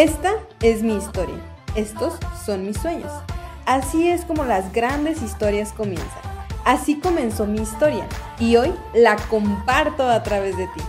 Esta es mi historia. Estos son mis sueños. Así es como las grandes historias comienzan. Así comenzó mi historia y hoy la comparto a través de ti.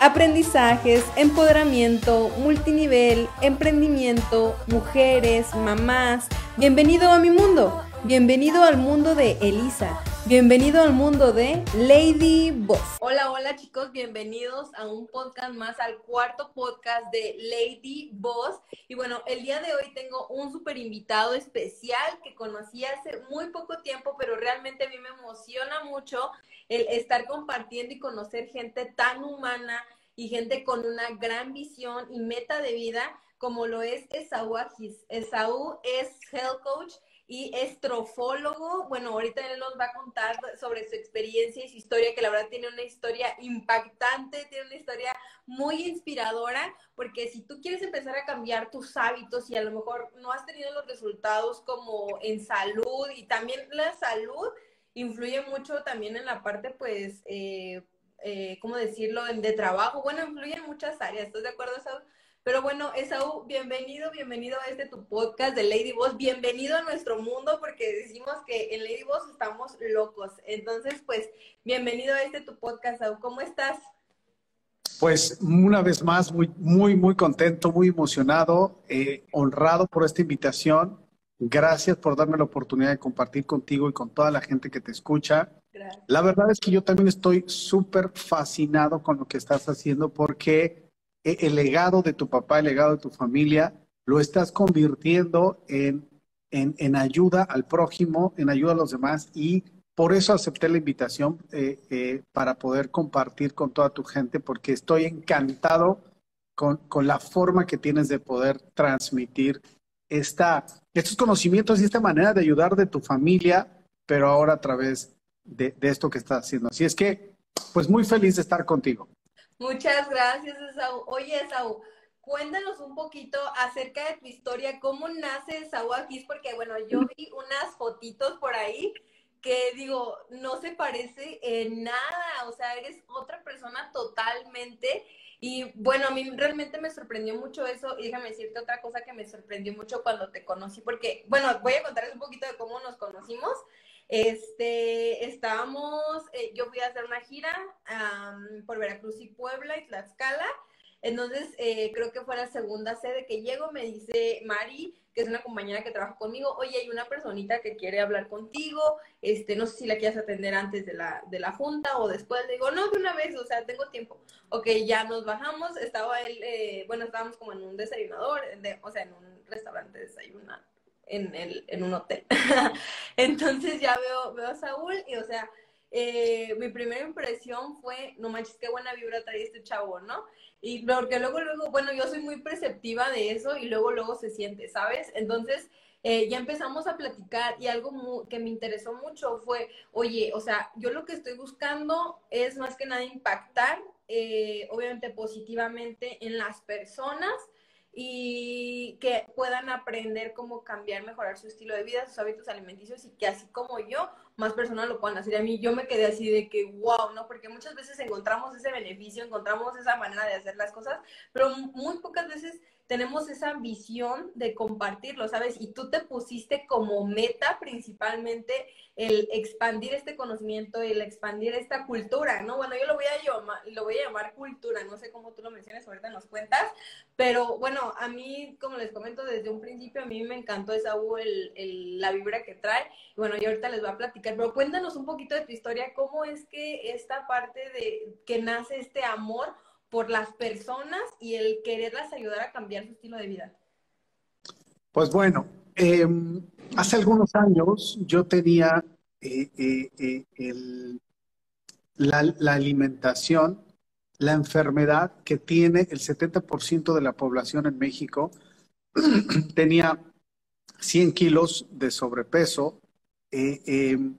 Aprendizajes, empoderamiento, multinivel, emprendimiento, mujeres, mamás. Bienvenido a mi mundo. Bienvenido al mundo de Elisa. Bienvenido al mundo de Lady Boss. Hola, hola chicos, bienvenidos a un podcast más, al cuarto podcast de Lady Boss. Y bueno, el día de hoy tengo un super invitado especial que conocí hace muy poco tiempo, pero realmente a mí me emociona mucho el estar compartiendo y conocer gente tan humana y gente con una gran visión y meta de vida como lo es Esaú Agis. Esaú es health coach y estrofólogo. Bueno, ahorita él nos va a contar sobre su experiencia y su historia, que la verdad tiene una historia impactante, tiene una historia muy inspiradora, porque si tú quieres empezar a cambiar tus hábitos y a lo mejor no has tenido los resultados como en salud y también la salud influye mucho también en la parte, pues, eh, eh, ¿cómo decirlo?, de trabajo. Bueno, influye en muchas áreas. ¿Estás de acuerdo, Saúl? Pero bueno, Esaú, bienvenido, bienvenido a este tu podcast de Lady Boss, bienvenido a nuestro mundo porque decimos que en Lady Boss estamos locos. Entonces, pues, bienvenido a este tu podcast, Esaú. ¿Cómo estás? Pues una vez más, muy, muy, muy contento, muy emocionado, eh, honrado por esta invitación. Gracias por darme la oportunidad de compartir contigo y con toda la gente que te escucha. La verdad es que yo también estoy súper fascinado con lo que estás haciendo porque el legado de tu papá, el legado de tu familia, lo estás convirtiendo en, en, ayuda al prójimo, en ayuda a los demás y por eso acepté la invitación eh, eh, para poder compartir con toda tu gente porque estoy encantado con, con la forma que tienes de poder transmitir esta, estos conocimientos y esta manera de ayudar de tu familia, pero ahora a través de, esto que estás haciendo. Así es que, pues muy feliz de estar contigo. Muchas gracias, Esaú. Oye, Esaú, cuéntanos un poquito acerca de tu historia, cómo nace Esaú aquí, porque bueno, yo vi unas fotitos por ahí que digo, no se parece en nada, o sea, eres otra persona totalmente. Y bueno, a mí realmente me sorprendió mucho eso. Y déjame decirte otra cosa que me sorprendió mucho cuando te conocí, porque, bueno, voy a contarles un poquito de cómo nos conocimos. Este, estábamos, eh, yo fui a hacer una gira por Veracruz y Puebla y Tlaxcala. Entonces, eh, creo que fue la segunda sede que llego, me dice Mari, que es una compañera que trabaja conmigo, oye, hay una personita que quiere hablar contigo, este, no sé si la quieres atender antes de la, de la junta o después. Le digo, no, de una vez, o sea, tengo tiempo. Ok, ya nos bajamos, estaba él, eh, bueno, estábamos como en un desayunador, o sea, en un restaurante de desayunar en, el, en un hotel. Entonces ya veo, veo a Saúl y, o sea, eh, mi primera impresión fue, no manches, qué buena vibra trae este chavo, ¿no? Y porque luego, luego, bueno, yo soy muy perceptiva de eso y luego, luego se siente, ¿sabes? Entonces, eh, ya empezamos a platicar y algo que me interesó mucho fue, oye, o sea, yo lo que estoy buscando es más que nada impactar, eh, obviamente positivamente en las personas y que puedan aprender cómo cambiar, mejorar su estilo de vida, sus hábitos alimenticios y que así como yo, más personas lo puedan hacer. A mí yo me quedé así de que, wow, ¿no? Porque muchas veces encontramos ese beneficio, encontramos esa manera de hacer las cosas, pero muy pocas veces tenemos esa visión de compartirlo, ¿sabes? Y tú te pusiste como meta principalmente el expandir este conocimiento, el expandir esta cultura, ¿no? Bueno, yo lo voy a llamar, lo voy a llamar cultura, no sé cómo tú lo mencionas, ahorita nos cuentas, pero bueno, a mí, como les comento desde un principio, a mí me encantó esa el, el, la vibra que trae, y bueno, yo ahorita les voy a platicar, pero cuéntanos un poquito de tu historia, cómo es que esta parte de que nace este amor por las personas y el quererlas ayudar a cambiar su estilo de vida? Pues bueno, em, hace algunos años yo tenía eh, eh, eh, la, alimentación, la enfermedad que tiene el 70% de la población en México. tenía 100 kilos de sobrepeso. Em,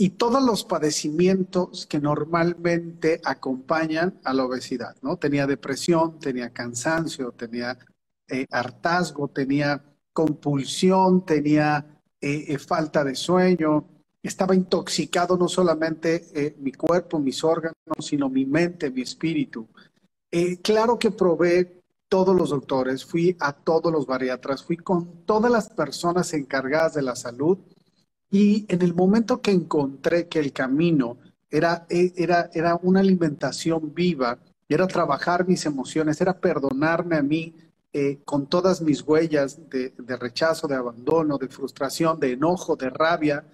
y todos los padecimientos que normalmente acompañan a la obesidad, ¿no? Tenía depresión, tenía cansancio, tenía eh, hartazgo, tenía compulsión, tenía eh, eh, falta de sueño, estaba intoxicado no solamente mi cuerpo, mis órganos, sino mi mente, mi espíritu. claro que probé todos los doctores, fui a todos los bariatras, fui con todas las personas encargadas de la salud y en el momento que encontré que el camino era, e, era, era una alimentación viva, era trabajar mis emociones, era perdonarme a mí eh, con todas mis huellas de, rechazo, de abandono, de frustración, de enojo, de rabia,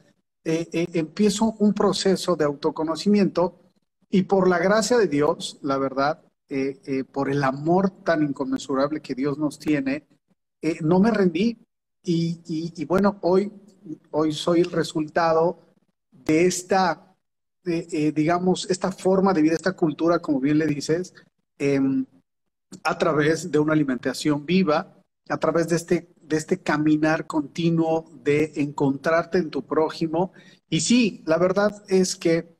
eh, eh, empiezo un proceso de autoconocimiento y por la gracia de Dios, la verdad, por el amor tan inconmensurable que Dios nos tiene, no me rendí. Y, y, bueno, hoy, hoy soy el resultado de esta, digamos, esta forma de vida, esta cultura, como bien le dices, em, a través de una alimentación viva, a través de este, de este caminar continuo de encontrarte en tu prójimo. Y sí, la verdad es que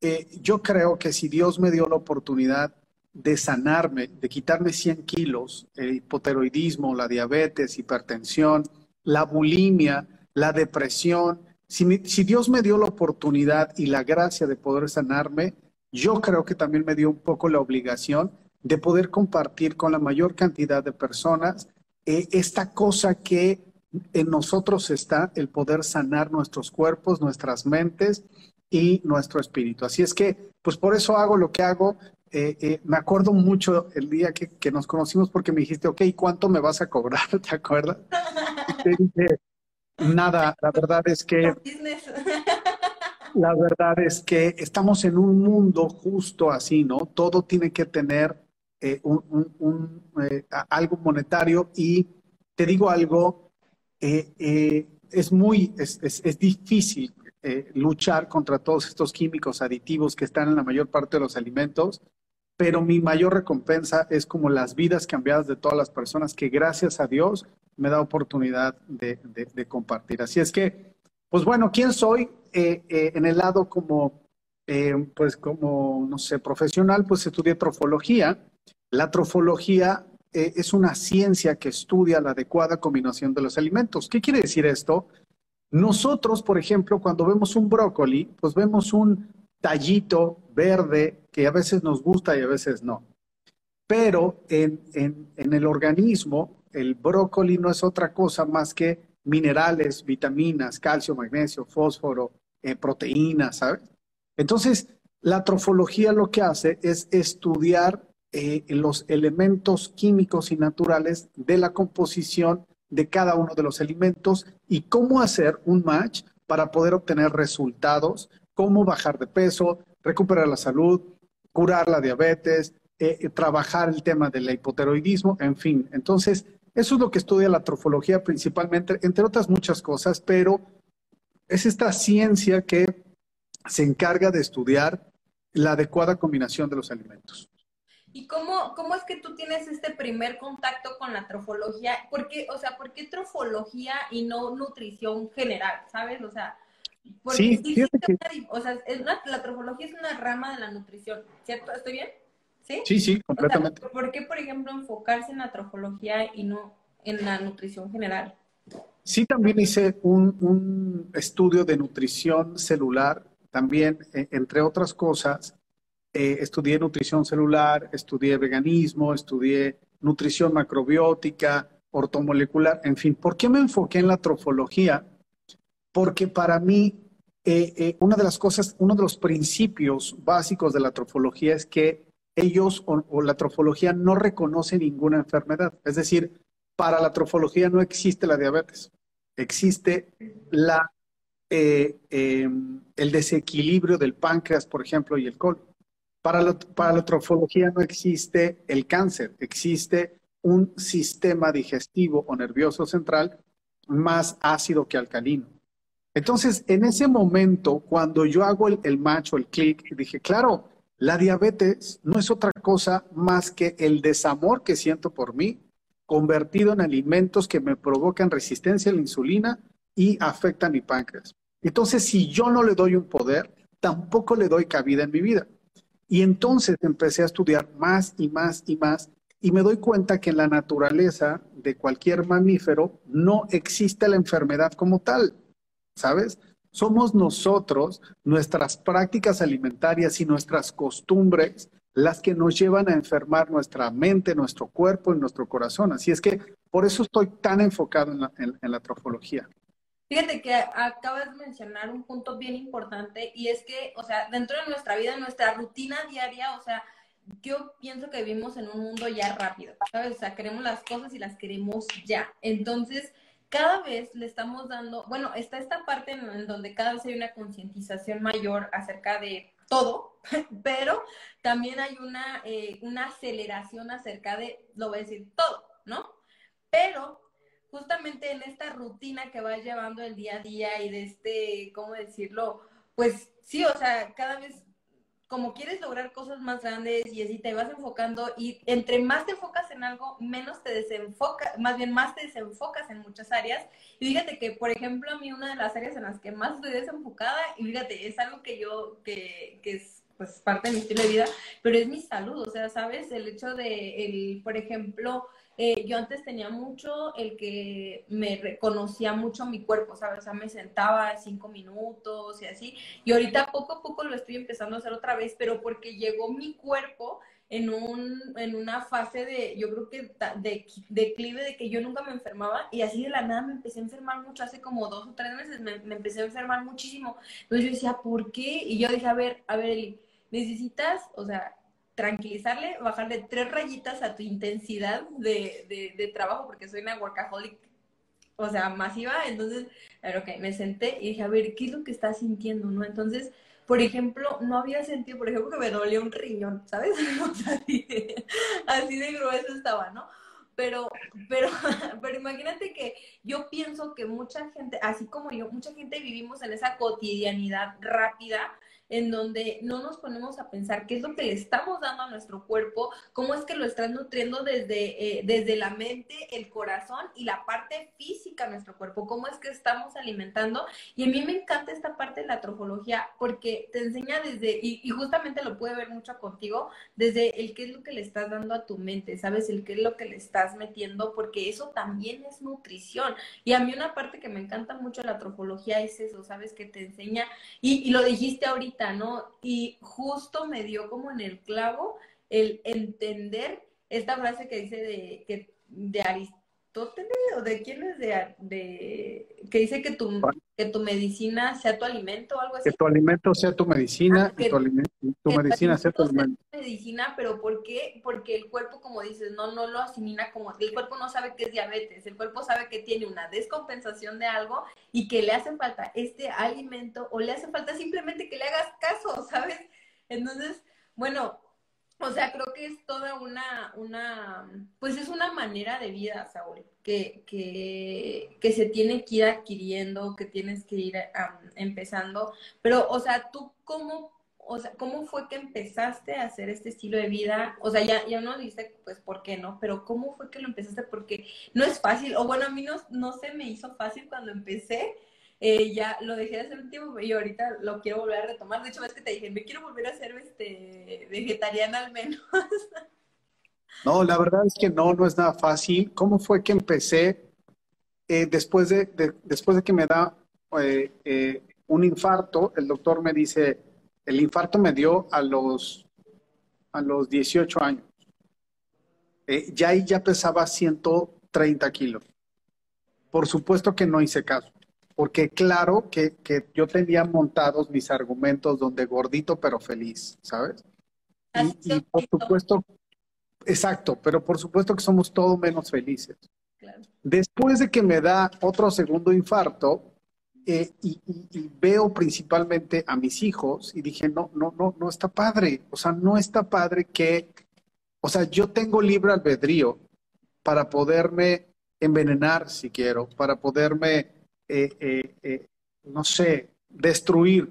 eh, yo creo que si Dios me dio la oportunidad de sanarme, de quitarme 100 kilos, el hipoteroidismo, la diabetes, hipertensión, la bulimia, la depresión, si, Dios me dio la oportunidad y la gracia de poder sanarme, yo creo que también me dio un poco la obligación de poder compartir con la mayor cantidad de personas eh, esta cosa que en nosotros está el poder sanar nuestros cuerpos, nuestras mentes y nuestro espíritu. Así es que, pues por eso hago lo que hago. Eh, eh, me acuerdo mucho el día que, nos conocimos porque me dijiste, ok, ¿cuánto me vas a cobrar? ¿Te acuerdas? Te dije, nada, la verdad es que... La verdad es que estamos en un mundo justo así, ¿no? Todo tiene que tener eh, un, eh, algo monetario y te digo algo, eh, es muy, es, es, difícil luchar contra todos estos químicos aditivos que están en la mayor parte de los alimentos, pero mi mayor recompensa es como las vidas cambiadas de todas las personas que gracias a Dios me da oportunidad de, compartir. Así es que, pues bueno, ¿quién soy? en el lado como, pues como, no sé, profesional, pues estudié trofología la trofología eh, es una ciencia que estudia la adecuada combinación de los alimentos. ¿Qué quiere decir esto? Nosotros, por ejemplo, cuando vemos un brócoli, pues vemos un tallito verde que a veces nos gusta y a veces no. Pero en, el organismo, el brócoli no es otra cosa más que minerales, vitaminas, calcio, magnesio, fósforo, eh, proteínas, ¿sabes? Entonces, la trofología lo que hace es estudiar eh, los elementos químicos y naturales de la composición de cada uno de los alimentos y cómo hacer un match para poder obtener resultados, cómo bajar de peso, recuperar la salud, curar la diabetes, eh, trabajar el tema del hipoteroidismo, en fin. Entonces, eso es lo que estudia la trofología principalmente, entre otras muchas cosas, pero es esta ciencia que se encarga de estudiar la adecuada combinación de los alimentos. ¿Y cómo, cómo es que tú tienes este primer contacto con la trofología? ¿Por qué, o sea, ¿por qué trofología y no nutrición general? ¿Sabes? O sea, porque sí, sí, o sea la trofología es una rama de la nutrición, ¿cierto? ¿Estoy bien? Sí, sí, sí completamente. ¿Por qué, por ejemplo, enfocarse en la trofología y no en la nutrición general? Sí, también hice un, un estudio de nutrición celular, también, e, entre otras cosas, eh, estudié nutrición celular, estudié veganismo, estudié nutrición macrobiótica, ortomolecular, en fin. ¿Por qué me enfoqué en la trofología? Porque para mí, eh, eh, una de las cosas, uno de los principios básicos de la trofología es que ellos o, la trofología no reconoce ninguna enfermedad. Es decir, para la trofología no existe la diabetes, existe la, em, el desequilibrio del páncreas, por ejemplo, y el colon. Para, la trofología no existe el cáncer, existe un sistema digestivo o nervioso central más ácido que alcalino. Entonces, en ese momento, cuando yo hago el, el match o el clic, dije, claro, la diabetes no es otra cosa más que el desamor que siento por mí, convertido en alimentos que me provocan resistencia a la insulina y afectan mi páncreas. Entonces, si yo no le doy un poder, tampoco le doy cabida en mi vida. Y entonces empecé a estudiar más y más y más y me doy cuenta que en la naturaleza de cualquier mamífero no existe la enfermedad como tal, ¿sabes? Somos nosotros, nuestras prácticas alimentarias y nuestras costumbres las que nos llevan a enfermar nuestra mente, nuestro cuerpo y nuestro corazón. Así es que por eso estoy tan enfocado en la, en la trofología. Fíjate que acabas de mencionar un punto bien importante y es que, o sea, dentro de nuestra vida, nuestra rutina diaria, o sea, yo pienso que vivimos en un mundo ya rápido, ¿sabes? O sea, queremos las cosas y las queremos ya. Entonces, cada vez le estamos dando, bueno, está esta parte en, donde cada vez hay una concientización mayor acerca de todo, pero también hay una, eh, una aceleración acerca de, lo voy a decir, todo, ¿no? Pero justamente en esta rutina que vas llevando el día a día y de este, ¿cómo decirlo? Pues sí, o sea, cada vez como quieres lograr cosas más grandes y así te vas enfocando y entre más te enfocas en algo, menos te desenfocas, más bien más te desenfocas en muchas áreas. Y fíjate que, por ejemplo, a mí una de las áreas en las que más estoy desenfocada, y fíjate, es algo que yo, que, que es pues parte de mi estilo de vida, pero es mi salud, o sea, ¿sabes? El hecho de, el, por ejemplo, eh, yo antes tenía mucho el que me reconocía mucho mi cuerpo, ¿sabes? O sea, me sentaba cinco minutos y así. Y ahorita poco a poco lo estoy empezando a hacer otra vez, pero porque llegó mi cuerpo en, un, en una fase de, yo creo que de declive de que yo nunca me enfermaba y así de la nada me empecé a enfermar mucho, hace como dos o tres meses me, me empecé a enfermar muchísimo. Entonces yo decía, ¿por qué? Y yo dije, a ver, a ver, necesitas, o sea, tranquilizarle, bajarle tres rayitas a tu intensidad de, de, trabajo, porque soy una workaholic, o sea, masiva. Entonces, pero ok, me senté y dije, a ver, ¿qué es lo que estás sintiendo, no? Entonces, por ejemplo, no había sentido, por ejemplo, que me dolía un riñón, ¿sabes? así, así de grueso estaba, ¿no? Pero, pero, pero imagínate que yo pienso que mucha gente, así como yo, mucha gente vivimos en esa cotidianidad rápida en donde no nos ponemos a pensar qué es lo que le estamos dando a nuestro cuerpo, cómo es que lo estás nutriendo desde, eh, desde la mente, el corazón y la parte física de nuestro cuerpo, cómo es que estamos alimentando. Y a mí me encanta esta parte de la trofología porque te enseña desde, y, justamente lo puede ver mucho contigo, desde el qué es lo que le estás dando a tu mente, ¿sabes? El qué es lo que le estás metiendo, porque eso también es nutrición. Y a mí una parte que me encanta mucho de la trofología es eso, ¿sabes? Que te enseña, y, y lo dijiste ahorita, ¿no? Y justo me dio como en el clavo el entender esta frase que dice de, que, de Aristóteles o de quién es de, que dice que tu, que tu medicina sea tu alimento o algo así. Que tu alimento sea tu medicina ah, que, tu, medicina sea tu alimento. medicina, pero ¿por qué? Porque el cuerpo, como dices, no, no lo asimila como, el cuerpo no sabe que es diabetes, el cuerpo sabe que tiene una descompensación de algo y que le hace falta este alimento o le hace falta simplemente que le hagas caso, ¿sabes? Entonces, bueno, o sea, creo que es toda una, una, pues es una manera de vida, Saúl, que, que, que se tiene que ir adquiriendo, que tienes que ir empezando. Pero, o sea, tú cómo, o sea, ¿cómo fue que empezaste a hacer este estilo de vida? O sea, ya, ya no dice, pues, ¿por qué no? Pero ¿cómo fue que lo empezaste? Porque no es fácil, o bueno, a mí no, no se me hizo fácil cuando empecé, eh, ya lo dejé de hacer un tiempo y ahorita lo quiero volver a retomar. De hecho, ves que te dije, me quiero volver a ser este, vegetariana al menos. No, la verdad es que no, no es nada fácil. ¿Cómo fue que empecé? Eh, después, de, después de que me da eh, un infarto, el doctor me dice, el infarto me dio a los, a los 18 años. ya ahí ya pesaba 130 kilos. Por supuesto que no hice caso porque claro que, yo tenía montados mis argumentos donde gordito pero feliz, ¿sabes? Y, por supuesto, exacto, pero por supuesto que somos todo menos felices. Después de que me da otro segundo infarto, eh, y, veo principalmente a mis hijos y dije, no, no, no, no está padre. O sea, no está padre que, o sea, yo tengo libre albedrío para poderme envenenar si quiero, para poderme eh, eh, eh, no sé, destruir,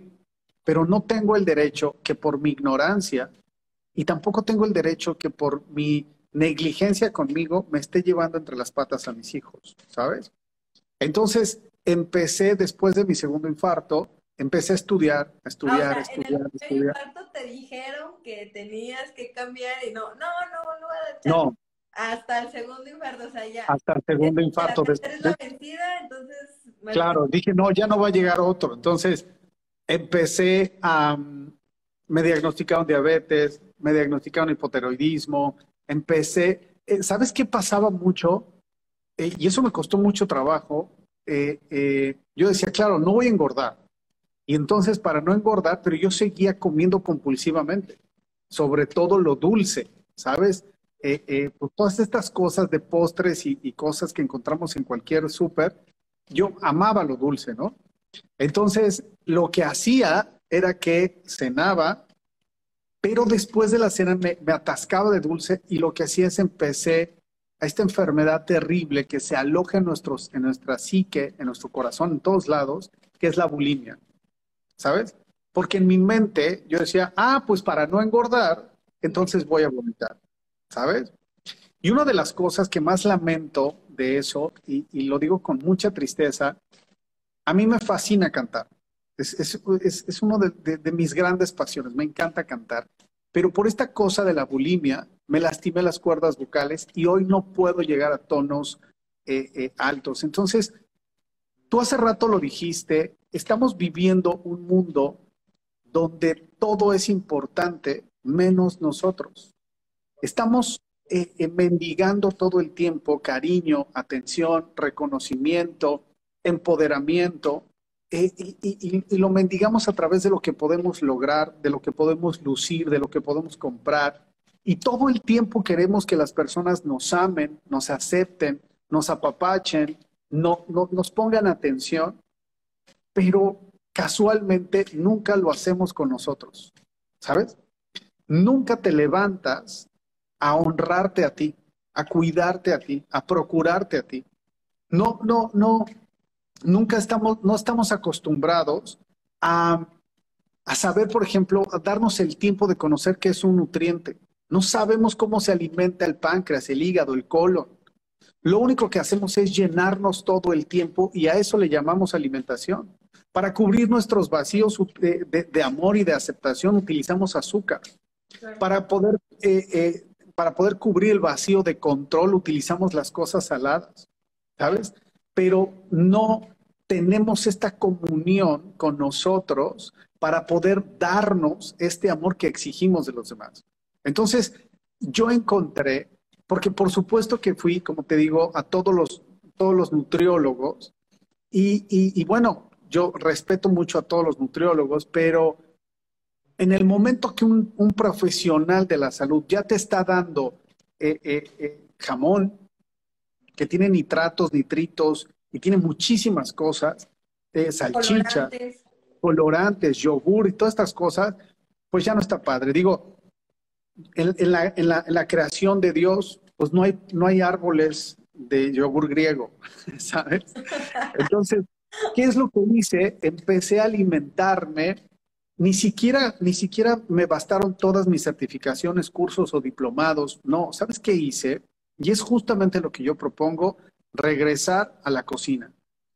pero no tengo el derecho que por mi ignorancia y tampoco tengo el derecho que por mi negligencia conmigo me esté llevando entre las patas a mis hijos, ¿sabes? Entonces empecé después de mi segundo infarto, empecé a estudiar, a estudiar, a estudiar, en el infarto te dijeron que tenías que cambiar y no, no, no, no. No, hasta el segundo infarto, o sea, ya. Hasta el segundo infarto. La vencida, entonces. Claro, dije, no, ya no va a llegar otro. Entonces, empecé a. Me diagnosticaron diabetes, me diagnosticaron hipoteroidismo, empecé, eh, ¿sabes qué pasaba mucho? Eh, y eso me costó mucho trabajo. Eh, yo decía, claro, no voy a engordar. Y entonces, para no engordar, pero yo seguía comiendo compulsivamente, sobre todo lo dulce, ¿sabes? Pues todas estas cosas de postres y, y cosas que encontramos en cualquier súper, yo amaba lo dulce, ¿no? Entonces, lo que hacía era que cenaba, pero después de la cena me, atascaba de dulce y lo que hacía es empecé a esta enfermedad terrible que se aloja en, nuestros, en nuestra psique, en nuestro corazón, en todos lados, que es la bulimia. ¿Sabes? Porque en mi mente yo decía, ah, pues para no engordar, entonces voy a vomitar. ¿Sabes? Y una de las cosas que más lamento de eso, y, lo digo con mucha tristeza, a mí me fascina cantar. Es, es, uno de, mis grandes pasiones, me encanta cantar. Pero por esta cosa de la bulimia, me lastimé las cuerdas vocales y hoy no puedo llegar a tonos eh, eh, altos. Entonces, tú hace rato lo dijiste, estamos viviendo un mundo donde todo es importante menos nosotros. Estamos eh, mendigando todo el tiempo cariño, atención, reconocimiento, empoderamiento, eh, y, lo mendigamos a través de lo que podemos lograr, de lo que podemos lucir, de lo que podemos comprar. Y todo el tiempo queremos que las personas nos amen, nos acepten, nos apapachen, no, nos pongan atención, pero casualmente nunca lo hacemos con nosotros, ¿sabes? Nunca te levantas a honrarte a ti, a cuidarte a ti, a procurarte a ti. No, no, no, nunca estamos, no estamos acostumbrados a, saber, por ejemplo, a darnos el tiempo de conocer qué es un nutriente. No sabemos cómo se alimenta el páncreas, el hígado, el colon. Lo único que hacemos es llenarnos todo el tiempo y a eso le llamamos alimentación. Para cubrir nuestros vacíos de, amor y de aceptación utilizamos azúcar. Para poder, eh, eh, para poder cubrir el vacío de control utilizamos las cosas saladas, ¿sabes? pero no tenemos esta comunión con nosotros para poder darnos este amor que exigimos de los demás. Entonces, yo encontré, porque por supuesto que fui, como te digo, a todos los, todos los nutriólogos, y, bueno, yo respeto mucho a todos los nutriólogos, pero en el momento que un, profesional de la salud ya te está dando eh, eh, eh, jamón, que tiene nitratos, nitritos y tiene muchísimas cosas, eh, salchicha, colorantes. yogur y todas estas cosas, pues ya no está padre. Digo, en, la, creación de Dios, pues no hay, no hay árboles de yogur griego, ¿sabes? Entonces, ¿qué es lo que hice? Empecé a alimentarme. Ni siquiera, ni siquiera me bastaron todas mis certificaciones, cursos o diplomados. No, ¿sabes qué hice? Y es justamente lo que yo propongo, regresar a la cocina,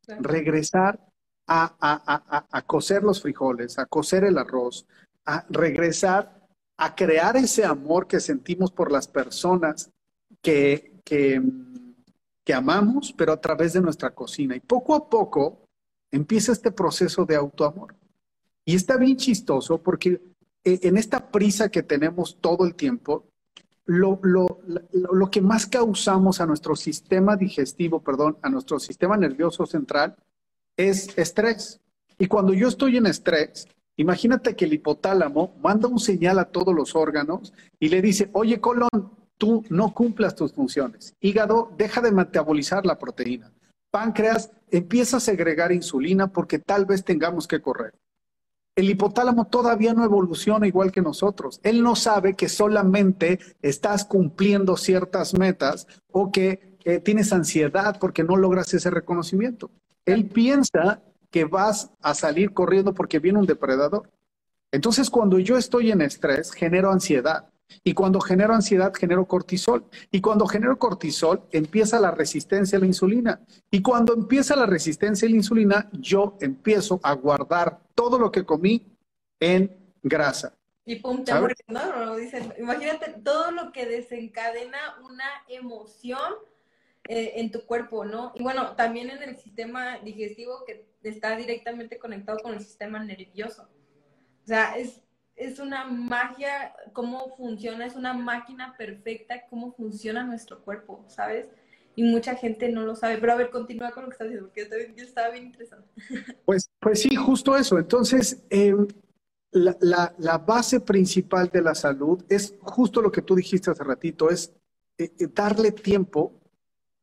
regresar a, a, a, cocer los frijoles, a cocer el arroz, a regresar a crear ese amor que sentimos por las personas que, que, que amamos, pero a través de nuestra cocina. Y poco a poco empieza este proceso de autoamor. Y está bien chistoso porque eh, en esta prisa que tenemos todo el tiempo, lo, que más causamos a nuestro sistema digestivo, perdón, a nuestro sistema nervioso central es estrés. Y cuando yo estoy en estrés, imagínate que el hipotálamo manda un señal a todos los órganos y le dice, oye, colon, tú no cumplas tus funciones. Hígado, deja de metabolizar la proteína. Páncreas, empieza a segregar insulina porque tal vez tengamos que correr el hipotálamo todavía no evoluciona igual que nosotros. Él no sabe que solamente estás cumpliendo ciertas metas o que tienes ansiedad porque no logras ese reconocimiento. Él piensa que vas a salir corriendo porque viene un depredador. Entonces, cuando yo estoy en estrés, genero ansiedad. Y cuando genero ansiedad, genero cortisol. Y cuando genero cortisol, empieza la resistencia a la insulina. Y cuando empieza la resistencia a la insulina, yo empiezo a guardar todo lo que comí en grasa. Y pum, te ¿no? Dicen, imagínate todo lo que desencadena una emoción eh, en tu cuerpo, ¿no? Y bueno, también en el sistema digestivo que está directamente conectado con el sistema nervioso. O sea, es es una magia cómo funciona, es una máquina perfecta cómo funciona nuestro cuerpo, ¿sabes? Y mucha gente no lo sabe. Pero a ver, continúa con lo que estás diciendo, porque yo estaba bien interesado. Pues, pues sí, justo eso. Entonces, em, la, la, base principal de la salud es justo lo que tú dijiste hace ratito, es eh, eh, darle tiempo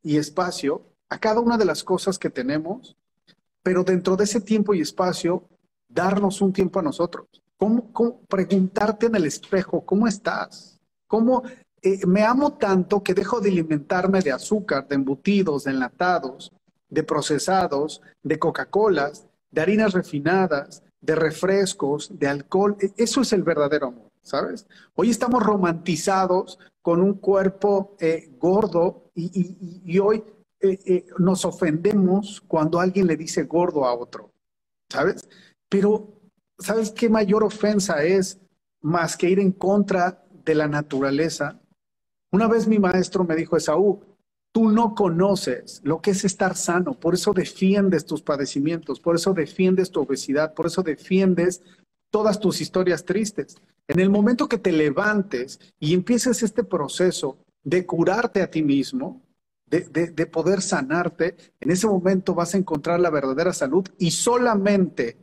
y espacio a cada una de las cosas que tenemos, pero dentro de ese tiempo y espacio, darnos un tiempo a nosotros. ¿Cómo, preguntarte en el espejo, ¿cómo estás? ¿Cómo eh, me amo tanto que dejo de alimentarme de azúcar, de embutidos, de enlatados, de procesados, de Coca-Colas, de harinas refinadas, de refrescos, de alcohol? E, eso es el verdadero amor, ¿sabes? Hoy estamos romantizados con un cuerpo eh, gordo y, hoy eh, nos ofendemos cuando alguien le dice gordo a otro, ¿sabes? Pero ¿sabes qué mayor ofensa es más que ir en contra de la naturaleza? Una vez mi maestro me dijo, Esaú, tú no conoces lo que es estar sano, por eso defiendes tus padecimientos, por eso defiendes tu obesidad, por eso defiendes todas tus historias tristes. En el momento que te levantes y empieces este proceso de curarte a ti mismo, de, de, poder sanarte, en ese momento vas a encontrar la verdadera salud y solamente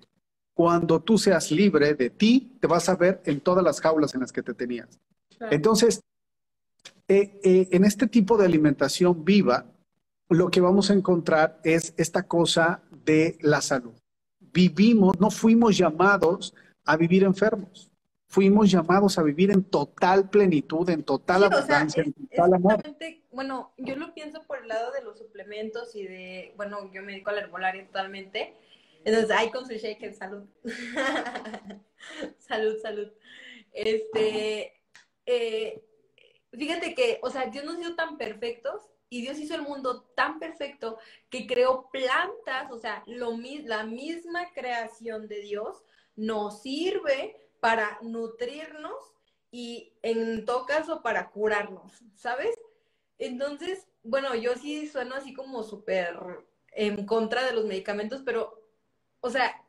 cuando tú seas libre de ti, te vas a ver en todas las jaulas en las que te tenías. Entonces, eh, eh, en este tipo de alimentación viva, lo que vamos a encontrar es esta cosa de la salud. Vivimos, no fuimos llamados a vivir enfermos. Fuimos llamados a vivir en total plenitud, en total abundancia, en total amor. Bueno, yo lo pienso por el lado de los suplementos y de, bueno, yo me dedico al herbolario totalmente entonces, ahí con su shaker, salud. salud, salud. Este, eh, fíjate que, o sea, Dios nos hizo tan perfectos y Dios hizo el mundo tan perfecto que creó plantas, o sea, lo, la misma creación de Dios nos sirve para nutrirnos y en todo caso para curarnos, ¿sabes? Entonces, bueno, yo sí sueno así como súper en contra de los medicamentos, pero o sea,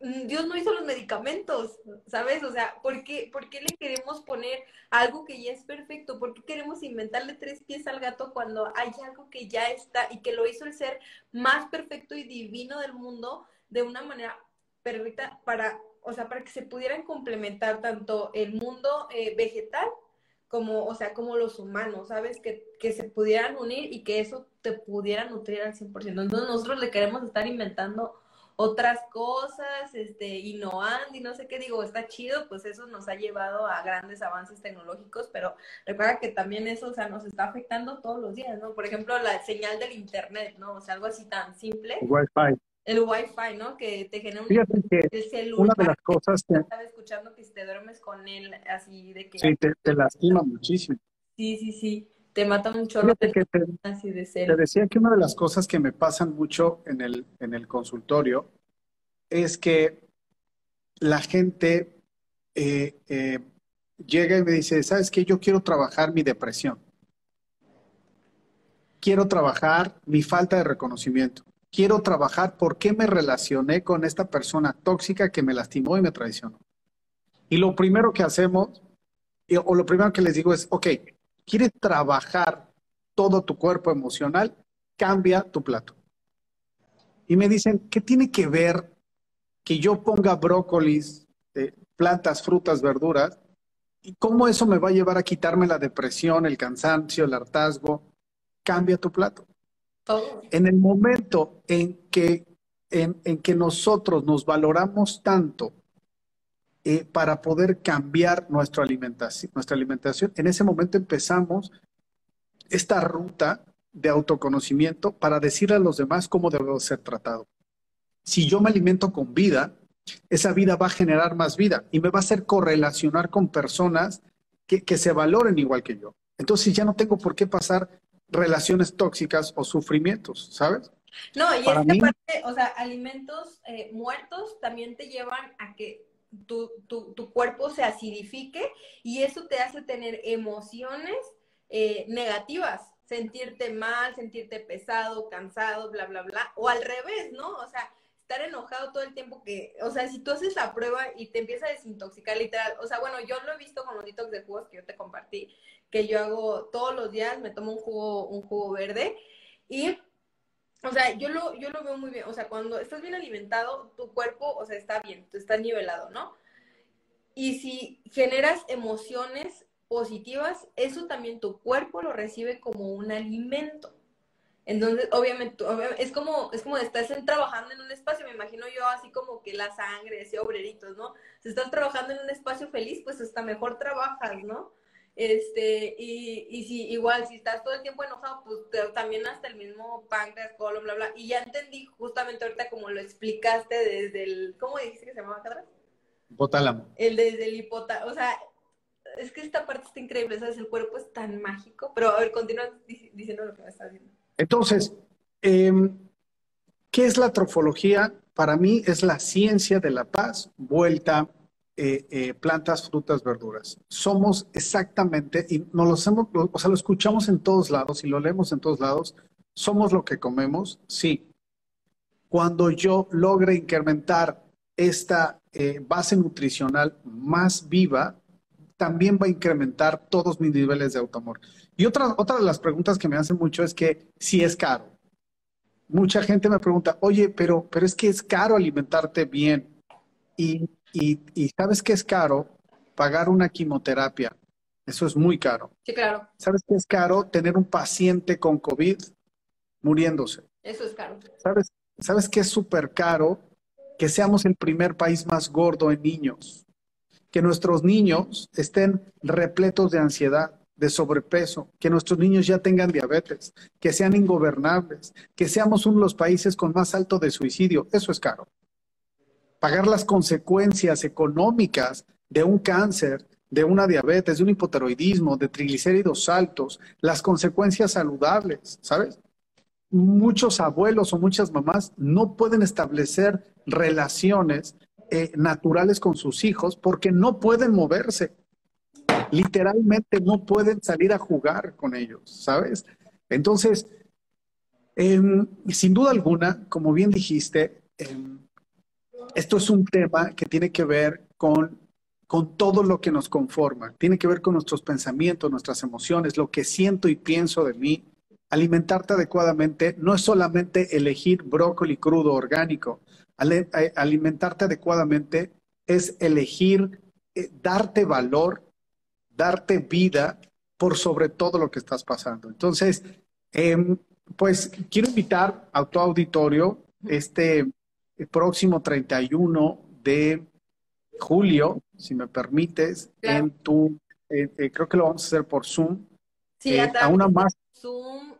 mm, Dios no hizo los medicamentos, ¿sabes? O sea, ¿por qué, ¿por qué, le queremos poner algo que ya es perfecto? ¿Por qué queremos inventarle tres pies al gato cuando hay algo que ya está y que lo hizo el ser más perfecto y divino del mundo de una manera perfecta para, o sea, para que se pudieran complementar tanto el mundo eh, vegetal como, o sea, como los humanos, ¿sabes? Que, que se pudieran unir y que eso te pudiera nutrir al 100%. Entonces nosotros le queremos estar inventando otras cosas, este, innovando y no sé qué digo, está chido, pues eso nos ha llevado a grandes avances tecnológicos, pero recuerda que también eso, o sea, nos está afectando todos los días, ¿no? Por ejemplo, la señal del internet, ¿no? O sea, algo así tan simple. El Wi-Fi. El Wi-Fi, ¿no? Que te genera un, el celular. Una de las cosas que... Estás escuchando que si te duermes con él, así de que... Sí, te, te lastima muchísimo. Sí, sí, sí te mata un chorro te, así de Te decía que una de las cosas que me pasan mucho en el, en el consultorio es que la gente eh, eh, llega y me dice, ¿sabes qué? Yo quiero trabajar mi depresión. Quiero trabajar mi falta de reconocimiento. Quiero trabajar por qué me relacioné con esta persona tóxica que me lastimó y me traicionó. Y lo primero que hacemos, o lo primero que les digo es, ok, quieres trabajar todo tu cuerpo emocional, cambia tu plato. Y me dicen, ¿qué tiene que ver que yo ponga brócolis, eh, plantas, frutas, verduras? ¿Y cómo eso me va a llevar a quitarme la depresión, el cansancio, el hartazgo? Cambia tu plato. En el momento en que, en, en que nosotros nos valoramos tanto eh, para poder cambiar nuestra alimentación, nuestra alimentación. En ese momento empezamos esta ruta de autoconocimiento para decirle a los demás cómo debo ser tratado. Si yo me alimento con vida, esa vida va a generar más vida y me va a hacer correlacionar con personas que, que se valoren igual que yo. Entonces ya no tengo por qué pasar relaciones tóxicas o sufrimientos, ¿sabes? No, y esta parte, o sea, alimentos eh, muertos también te llevan a que tu, tu, tu, cuerpo se acidifique y eso te hace tener emociones eh, negativas, sentirte mal, sentirte pesado, cansado, bla, bla, bla, o al revés, ¿no? O sea, estar enojado todo el tiempo que, o sea, si tú haces la prueba y te empieza a desintoxicar literal, o sea, bueno, yo lo he visto con los detox de jugos que yo te compartí, que yo hago todos los días, me tomo un jugo, un jugo verde y o sea, yo lo, yo lo veo muy bien. O sea, cuando estás bien alimentado, tu cuerpo, o sea, está bien, está nivelado, ¿no? Y si generas emociones positivas, eso también tu cuerpo lo recibe como un alimento. Entonces, obviamente, es como, es como estás trabajando en un espacio, me imagino yo así como que la sangre, así obreritos, ¿no? Si estás trabajando en un espacio feliz, pues hasta mejor trabajas, ¿no? Este, y, y si igual, si estás todo el tiempo enojado, pues también hasta el mismo páncreas, colon, bla, bla. Y ya entendí justamente ahorita como lo explicaste desde el, ¿cómo dijiste que se llamaba acá Hipotálamo. El desde el hipotálamo, o sea, es que esta parte está increíble, ¿sabes? El cuerpo es tan mágico, pero a ver, continúa diciendo lo que me estás diciendo. Entonces, em, ¿qué es la trofología? Para mí es la ciencia de la paz vuelta eh, eh, plantas, frutas, verduras. Somos exactamente, y nos lo escuchamos en todos lados y lo leemos en todos lados, somos lo que comemos, sí. Cuando yo logre incrementar esta eh, base nutricional más viva, también va a incrementar todos mis niveles de automor. Y otra, otra de las preguntas que me hacen mucho es que si es caro. Mucha gente me pregunta, oye, pero, pero es que es caro alimentarte bien. Y y, sabes que es caro pagar una quimioterapia. Eso es muy caro. Sí, claro. ¿Sabes qué es caro tener un paciente con COVID muriéndose? Eso es caro. ¿Sabes, ¿sabes qué es súper caro? Que seamos el primer país más gordo en niños. Que nuestros niños estén repletos de ansiedad, de sobrepeso, que nuestros niños ya tengan diabetes, que sean ingobernables, que seamos uno de los países con más alto de suicidio. Eso es caro pagar las consecuencias económicas de un cáncer, de una diabetes, de un hipotiroidismo, de triglicéridos altos, las consecuencias saludables, ¿sabes? Muchos abuelos o muchas mamás no pueden establecer relaciones eh, naturales con sus hijos porque no pueden moverse. Literalmente no pueden salir a jugar con ellos, ¿sabes? Entonces, em, sin duda alguna, como bien dijiste, em, esto es un tema que tiene que ver con, con todo lo que nos conforma, tiene que ver con nuestros pensamientos, nuestras emociones, lo que siento y pienso de mí. Alimentarte adecuadamente no es solamente elegir brócoli crudo orgánico, alimentarte adecuadamente es elegir eh, darte valor, darte vida por sobre todo lo que estás pasando. Entonces, em, pues quiero invitar a tu auditorio este el próximo 31 de julio, si me permites, en tu, eh, eh, creo que lo vamos a hacer por Zoom. Sí, a, través una más. Zoom,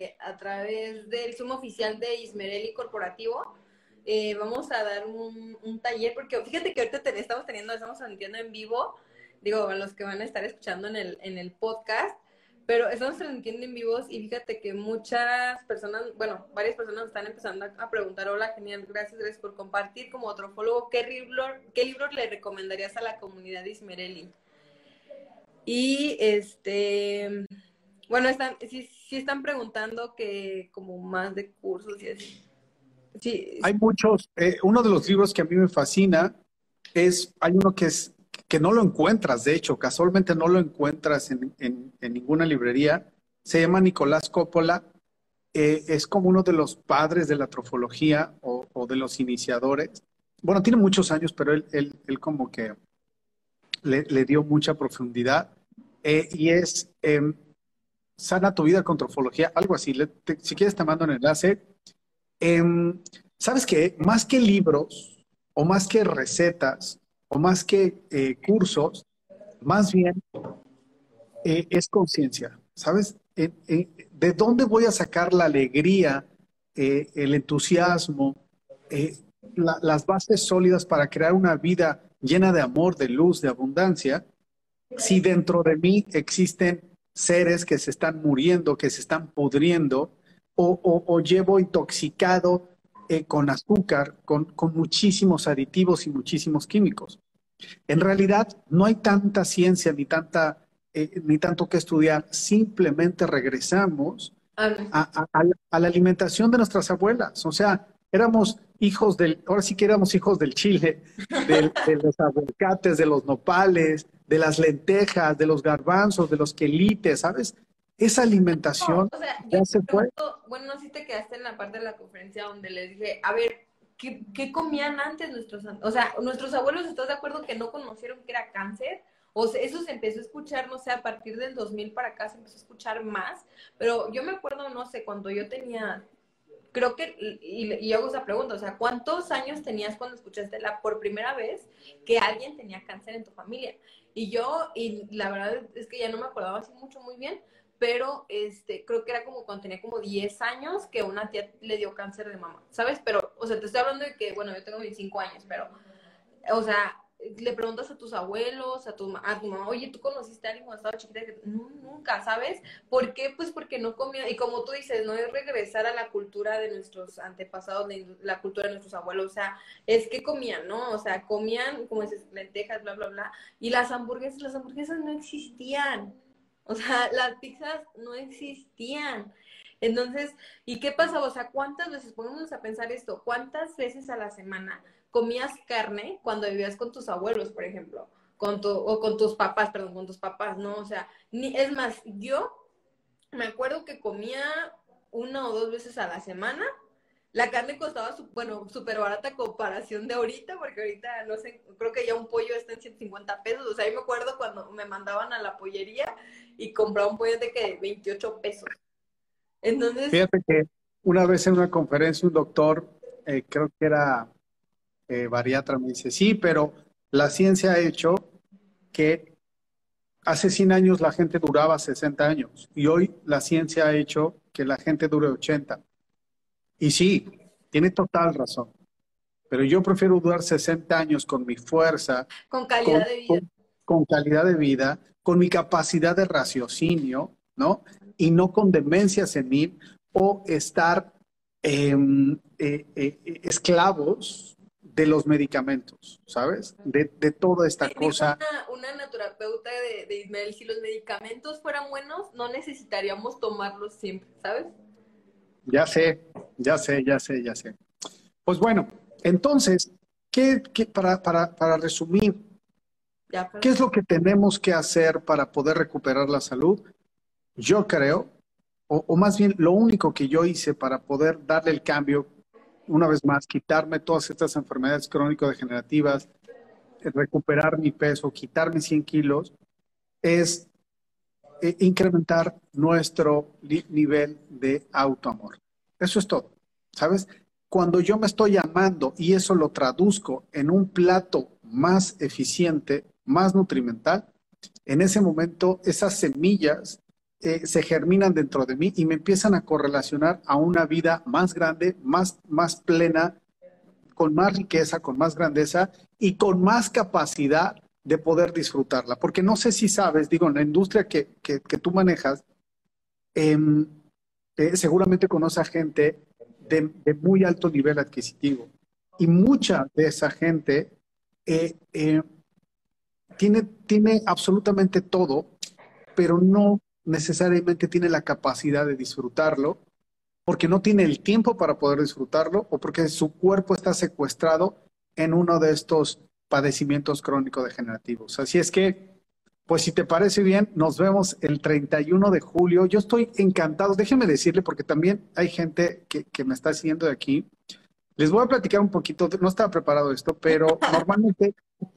eh, a través del Zoom oficial de Ismerelli Corporativo. vamos a dar un, taller, porque fíjate que ahorita estamos teniendo, estamos transmitiendo en vivo, digo, los que van a estar escuchando en el, en el podcast, pero estamos transmitiendo en vivos y fíjate que muchas personas, bueno, varias personas están empezando a preguntar, hola, genial, gracias, gracias por compartir como trofólogo, ¿qué libro, qué libro le recomendarías a la comunidad de Ismerelli? Y este, bueno, están, sí, sí están preguntando que como más de cursos y así. Sí. Hay muchos, eh, uno de los libros que a mí me fascina es, hay uno que es que no lo encuentras, de hecho, casualmente no lo encuentras en, ninguna librería. Se llama Nicolás Coppola. Eh, es como uno de los padres de la trofología o, de los iniciadores. Bueno, tiene muchos años, pero él, él, como que le, dio mucha profundidad. Eh, y es em, Sana tu vida con trofología, algo así. si quieres te mando un enlace. Em, ¿Sabes qué? Más que libros o más que recetas, o más que eh, cursos, más bien eh, es conciencia, ¿sabes? ¿De dónde voy a sacar la alegría, eh, el entusiasmo, las bases sólidas para crear una vida llena de amor, de luz, de abundancia, si dentro de mí existen seres que se están muriendo, que se están pudriendo, o llevo intoxicado eh, con azúcar, con, muchísimos aditivos y muchísimos químicos. En realidad no hay tanta ciencia ni, tanta, eh, ni tanto que estudiar, simplemente regresamos a, la alimentación de nuestras abuelas. O sea, éramos hijos del, ahora sí que éramos hijos del chile, de los aguacates, de los nopales, de las lentejas, de los garbanzos, de los quelites, ¿sabes? Esa alimentación ya se fue. Bueno, no sé si te quedaste en la parte de la conferencia donde les dije, a ver, ¿qué, ¿qué, comían antes nuestros, o sea, nuestros abuelos, ¿estás de acuerdo que no conocieron que era cáncer? O sea, eso se empezó a escuchar, no sé, a partir del 2000 para acá se empezó a escuchar más, pero yo me acuerdo, no sé, cuando yo tenía, creo que, y, y hago esa pregunta, o sea, ¿cuántos años tenías cuando escuchaste la, por primera vez que alguien tenía cáncer en tu familia? Y yo, y la verdad es que ya no me acordaba así mucho muy bien, pero este, creo que era como cuando tenía como 10 años que una tía le dio cáncer de mama, ¿sabes? Pero, o sea, te estoy hablando de que, bueno, yo tengo 25 años, pero, o sea, le preguntas a tus abuelos, a tu, a tu mamá, oye, ¿tú conociste a alguien cuando estaba chiquita? Nunca, ¿sabes? ¿Por qué? Pues porque no comía, y como tú dices, no es regresar a la cultura de nuestros antepasados, de la cultura de nuestros abuelos, o sea, es que comían, ¿no? O sea, comían, como dices, lentejas, bla, bla, bla, y las hamburguesas, las hamburguesas no existían, o sea, las pizzas no existían. Entonces, ¿y qué pasaba? O sea, ¿cuántas veces, pongámonos a pensar esto, cuántas veces a la semana comías carne cuando vivías con tus abuelos, por ejemplo, con tu, o con tus papás, perdón, con tus papás, ¿no? O sea, ni, es más, yo me acuerdo que comía una o dos veces a la semana. La carne costaba, bueno, súper barata comparación de ahorita, porque ahorita, no sé, creo que ya un pollo está en 150 pesos. O sea, ahí me acuerdo cuando me mandaban a la pollería y compraba un pollo de que 28 pesos. Entonces... Fíjate que una vez en una conferencia un doctor, eh, creo que era eh, bariatra me dice, sí, pero la ciencia ha hecho que hace 100 años la gente duraba 60 años y hoy la ciencia ha hecho que la gente dure 80. Y sí, tiene total razón. Pero yo prefiero durar 60 años con mi fuerza. Con calidad de vida. Con, calidad de vida, con mi capacidad de raciocinio, ¿no? Y no con demencia senil o estar em, eh, eh, esclavos de los medicamentos, ¿sabes? De, toda esta cosa. Una, una naturapeuta de, de, Ismael, si los medicamentos fueran buenos, no necesitaríamos tomarlos siempre, ¿sabes? Ya sé, ya sé, ya sé, ya sé. Pues bueno, entonces, ¿qué, para, para, para, resumir, ¿qué es lo que tenemos que hacer para poder recuperar la salud? Yo creo, o, más bien lo único que yo hice para poder darle el cambio una vez más, quitarme todas estas enfermedades crónico-degenerativas, recuperar mi peso, quitarme 100 kilos, es eh, incrementar nuestro nivel de autoamor. Eso es todo, ¿sabes? Cuando yo me estoy amando y eso lo traduzco en un plato más eficiente, más nutrimental, en ese momento esas semillas eh, se germinan dentro de mí y me empiezan a correlacionar a una vida más grande, más, más plena, con más riqueza, con más grandeza y con más capacidad de poder disfrutarla. Porque no sé si sabes, digo, en la industria que, que, tú manejas, em, eh, seguramente conoce a gente de, muy alto nivel adquisitivo. Y mucha de esa gente eh, tiene, tiene absolutamente todo, pero no necesariamente tiene la capacidad de disfrutarlo, porque no tiene el tiempo para poder disfrutarlo o porque su cuerpo está secuestrado en uno de estos padecimientos crónico-degenerativos. Así es que, pues si te parece bien, nos vemos el 31 de julio. Yo estoy encantado, déjeme decirle, porque también hay gente que, que me está siguiendo de aquí. Les voy a platicar un poquito, no estaba preparado esto, pero normalmente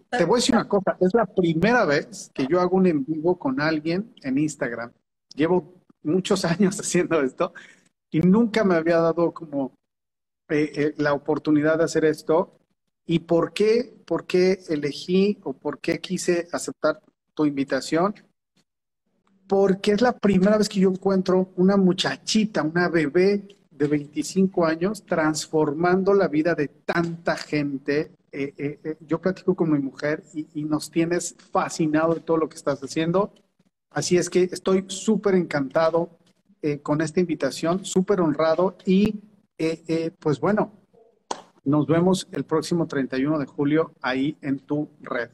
te voy a decir una cosa, es la primera vez que yo hago un en vivo con alguien en Instagram llevo muchos años haciendo esto y nunca me había dado como eh, eh, la oportunidad de hacer esto. ¿Y por qué, por qué elegí o por qué quise aceptar tu invitación? Porque es la primera vez que yo encuentro una muchachita, una bebé de 25 años transformando la vida de tanta gente. Eh, yo platico con mi mujer y, y nos tienes fascinado de todo lo que estás haciendo Así es que estoy súper encantado eh, con esta invitación, súper honrado y eh, eh, pues bueno, nos vemos el próximo 31 de julio ahí en tu red.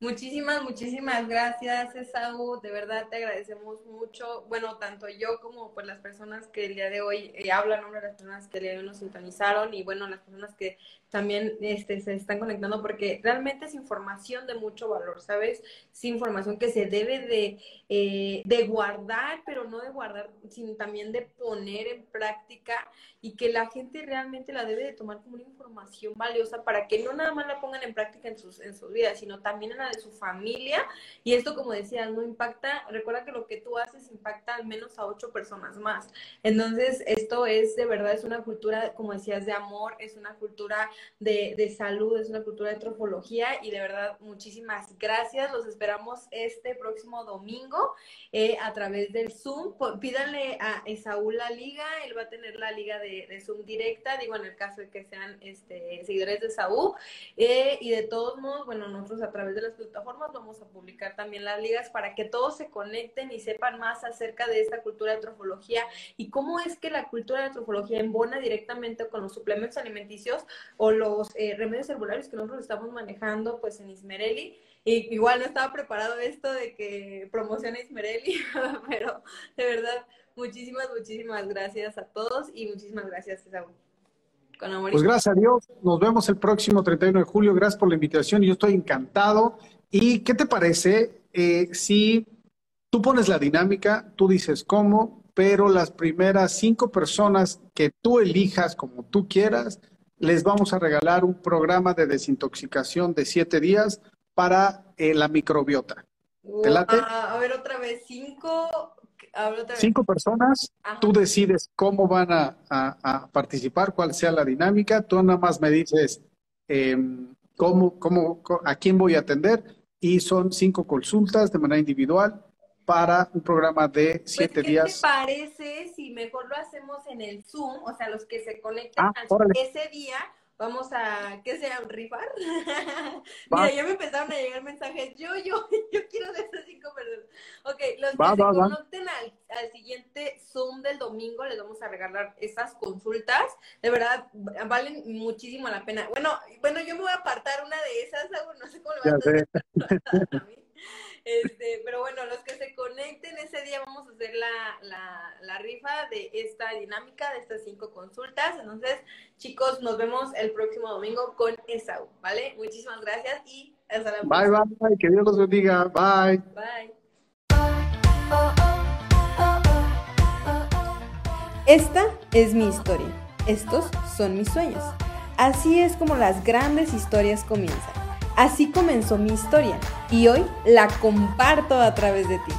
Muchísimas, muchísimas gracias, Esaú. De verdad te agradecemos mucho. Bueno, tanto yo como pues las personas que el día de hoy eh, hablan, las personas que el día de hoy nos sintonizaron y bueno, las personas que también este, se están conectando porque realmente es información de mucho valor, ¿sabes? Es información que se debe de, eh, de guardar, pero no de guardar, sino también de poner en práctica y que la gente realmente la debe de tomar como una información valiosa para que no nada más la pongan en práctica en sus, en sus vidas, sino también en la de su familia. Y esto, como decías, no impacta, recuerda que lo que tú haces impacta al menos a ocho personas más. Entonces, esto es de verdad, es una cultura, como decías, de amor, es una cultura de, de salud, es una cultura de trofología y de verdad, muchísimas gracias. Los esperamos este próximo domingo eh, a través del Zoom. Pídanle a Esaúl la liga, él va a tener la liga de, de Zoom directa, digo, en el caso de que sean este, seguidores de Saúl. Eh, y de todos modos, bueno, nosotros a través de las plataformas vamos a publicar también las ligas para que todos se conecten y sepan más acerca de esta cultura de trofología y cómo es que la cultura de trofología embona directamente con los suplementos alimenticios o los eh, remedios herbolarios que nosotros estamos manejando pues en Ismereli. Y igual no estaba preparado esto de que promocione Ismereli, pero de verdad, muchísimas, muchísimas gracias a todos y muchísimas gracias, Saúl. Pues gracias a Dios. Nos vemos el próximo 31 de julio. Gracias por la invitación. Yo estoy encantado. ¿Y qué te parece eh, si tú pones la dinámica, tú dices cómo, pero las primeras cinco personas que tú elijas como tú quieras, les vamos a regalar un programa de desintoxicación de siete días para eh, la microbiota. ¿Te late? a ver, otra vez, cinco Cinco personas, tú decides cómo van a, participar, cuál sea la dinámica, tú nada más me dices em, cómo, cómo, a quién voy a atender y son cinco consultas de manera individual para un programa de pues, siete días. ¿Qué te parece si mejor lo hacemos en el Zoom? O sea, los que se conectan ah, ese día vamos a, ¿qué sea? ¿Rifar? Mira, ya me empezaron a llegar mensajes, yo, yo, yo quiero de esas cinco personas. Ok, los que se conecten al, siguiente Zoom del domingo, les vamos a regalar esas consultas. De verdad, valen muchísimo la pena. Bueno, bueno, yo me voy a apartar una de esas, no sé cómo le va a hacer. Este, pero bueno, los que se conecten ese día vamos a hacer la, rifa de esta dinámica, de estas cinco consultas. Entonces, chicos, nos vemos el próximo domingo con Esau, ¿vale? Muchísimas gracias y hasta la próxima. Bye, bye, que Dios los bendiga. Bye. Bye. Esta es mi historia. Estos son mis sueños. Así es como las grandes historias comienzan. Así comenzó mi historia y hoy la comparto a través de ti.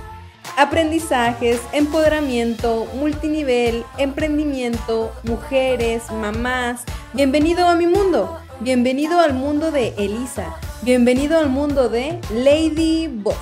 Aprendizajes, empoderamiento, multinivel, emprendimiento, mujeres, mamás. Bienvenido a mi mundo. Bienvenido al mundo de Elisa. Bienvenido al mundo de Lady Boss.